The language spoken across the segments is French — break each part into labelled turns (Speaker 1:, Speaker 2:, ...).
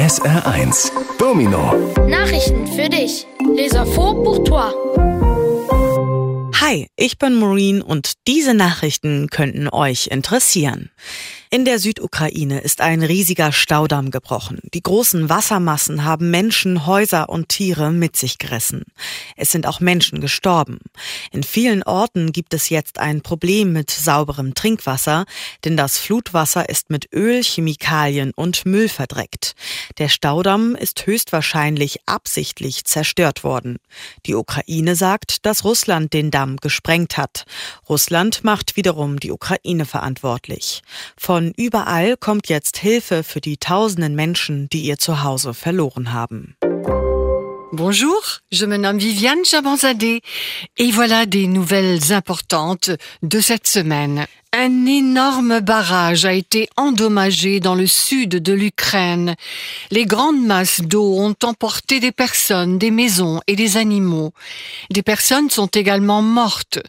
Speaker 1: SR1 Domino
Speaker 2: Nachrichten für dich. Les infos pour toi.
Speaker 3: Hi, ich bin Maureen und diese Nachrichten könnten euch interessieren. In der Südukraine ist ein riesiger Staudamm gebrochen. Die großen Wassermassen haben Menschen, Häuser und Tiere mit sich gerissen. Es sind auch Menschen gestorben. In vielen Orten gibt es jetzt ein Problem mit sauberem Trinkwasser, denn das Flutwasser ist mit Öl, Chemikalien und Müll verdreckt. Der Staudamm ist höchstwahrscheinlich absichtlich zerstört worden. Die Ukraine sagt, dass Russland den Damm gesprengt hat. Russland macht wiederum die Ukraine verantwortlich. Von überall kommt jetzt Hilfe für die tausenden Menschen, die ihr Zuhause verloren haben.
Speaker 4: Bonjour, je me nomme Viviane Chabanzadeh et voilà des nouvelles importantes de cette semaine. Un énorme barrage a été endommagé dans le sud de l'Ukraine. Les grandes masses d'eau ont emporté des personnes, des maisons et des animaux. Des personnes sont également mortes.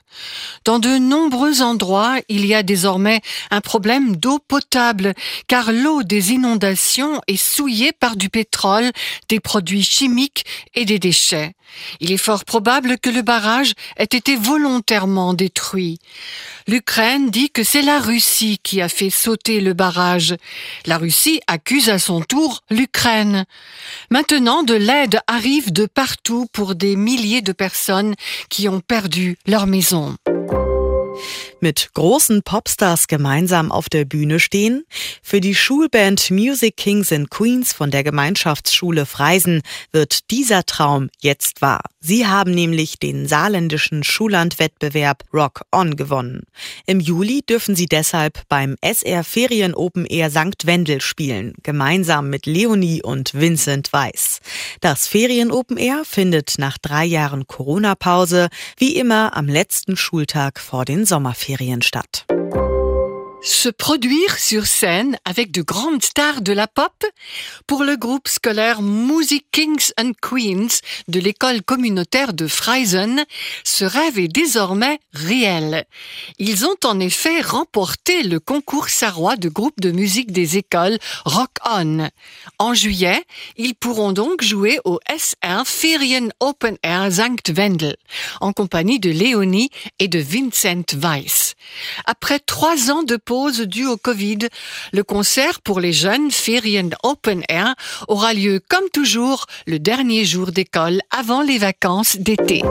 Speaker 4: Dans de nombreux endroits, il y a désormais un problème d'eau potable, car l'eau des inondations est souillée par du pétrole, des produits chimiques et des déchets. Il est fort probable que le barrage ait été volontairement détruit. L'Ukraine dit que c'est la Russie qui a fait sauter le barrage. La Russie accuse à son tour l'Ukraine. Maintenant, de l'aide arrive de partout pour des milliers de personnes qui ont perdu leur maison.
Speaker 3: Mit großen Popstars gemeinsam auf der Bühne stehen? Für die Schulband Music Kings and Queens von der Gemeinschaftsschule Freisen wird dieser Traum jetzt wahr. Sie haben nämlich den saarländischen Schullandwettbewerb Rock On gewonnen. Im Juli dürfen sie deshalb beim SR Ferien Open Air St. Wendel spielen, gemeinsam mit Leonie und Vincent Weiss. Das Ferien Open Air findet nach drei Jahren Corona-Pause wie immer am letzten Schultag vor den Sommerferien Sommerferien statt.
Speaker 4: Se produire sur scène avec de grandes stars de la pop pour le groupe scolaire Music Kings and Queens de l'école communautaire de Freisen, ce rêve est désormais réel. Ils ont en effet remporté le concours sarrois de groupe de musique des écoles Rock On. En juillet, ils pourront donc jouer au S1 Ferien Open Air Sankt Wendel en compagnie de Léonie et de Vincent Weiss. Après trois ans de pause due au Covid, le concert pour les jeunes Ferien Open Air aura lieu comme toujours le dernier jour d'école avant les vacances d'été.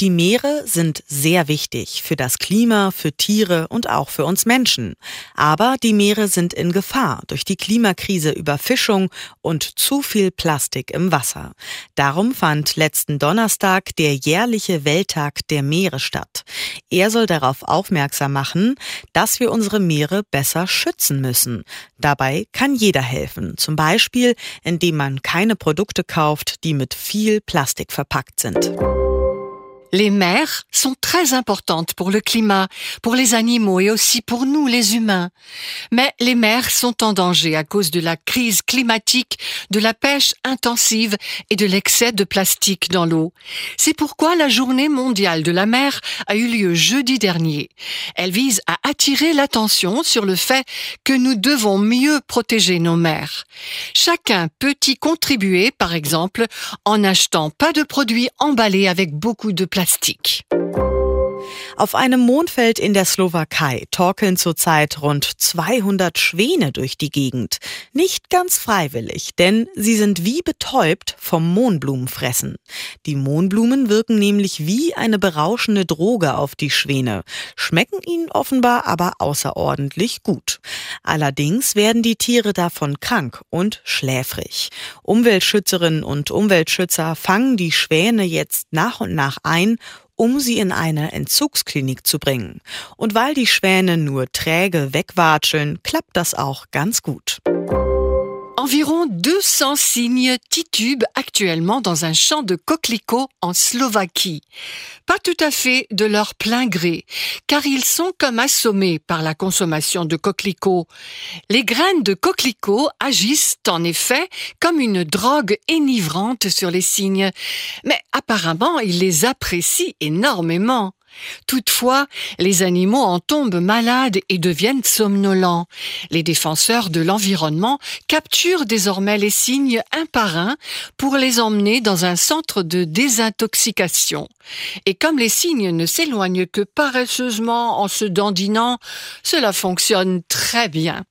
Speaker 3: Die Meere sind sehr wichtig für das Klima, für Tiere und auch für uns Menschen. Aber die Meere sind in Gefahr durch die Klimakrise, Überfischung und zu viel Plastik im Wasser. Darum fand letzten Donnerstag der jährliche Welttag der Meere statt. Er soll darauf aufmerksam machen, dass wir unsere Meere besser schützen müssen. Dabei kann jeder helfen, zum Beispiel indem man keine Produkte kauft, die mit viel Plastik verpackt sind.
Speaker 4: Les mers sont très importantes pour le climat, pour les animaux et aussi pour nous les humains. Mais les mers sont en danger à cause de la crise climatique, de la pêche intensive et de l'excès de plastique dans l'eau. C'est pourquoi la journée mondiale de la mer a eu lieu jeudi dernier. Elle vise à attirer l'attention sur le fait que nous devons mieux protéger nos mers. Chacun peut y contribuer, par exemple, en achetant pas de produits emballés avec beaucoup de plastique Plastik.
Speaker 3: Auf einem Mondfeld in der Slowakei torkeln zurzeit rund 200 Schwäne durch die Gegend. Nicht ganz freiwillig, denn sie sind wie betäubt vom Mohnblumenfressen. Die Mohnblumen wirken nämlich wie eine berauschende Droge auf die Schwäne, schmecken ihnen offenbar aber außerordentlich gut. Allerdings werden die Tiere davon krank und schläfrig. Umweltschützerinnen und Umweltschützer fangen die Schwäne jetzt nach und nach ein um sie in eine Entzugsklinik zu bringen. Und weil die Schwäne nur träge wegwatscheln, klappt das auch ganz gut.
Speaker 4: Environ 200 cygnes titubent actuellement dans un champ de coquelicots en Slovaquie. Pas tout à fait de leur plein gré, car ils sont comme assommés par la consommation de coquelicots. Les graines de coquelicots agissent en effet comme une drogue enivrante sur les cygnes, mais apparemment ils les apprécient énormément. Toutefois, les animaux en tombent malades et deviennent somnolents. Les défenseurs de l'environnement capturent désormais les cygnes un par un pour les emmener dans un centre de désintoxication. Et comme les cygnes ne s'éloignent que paresseusement en se dandinant, cela fonctionne très bien.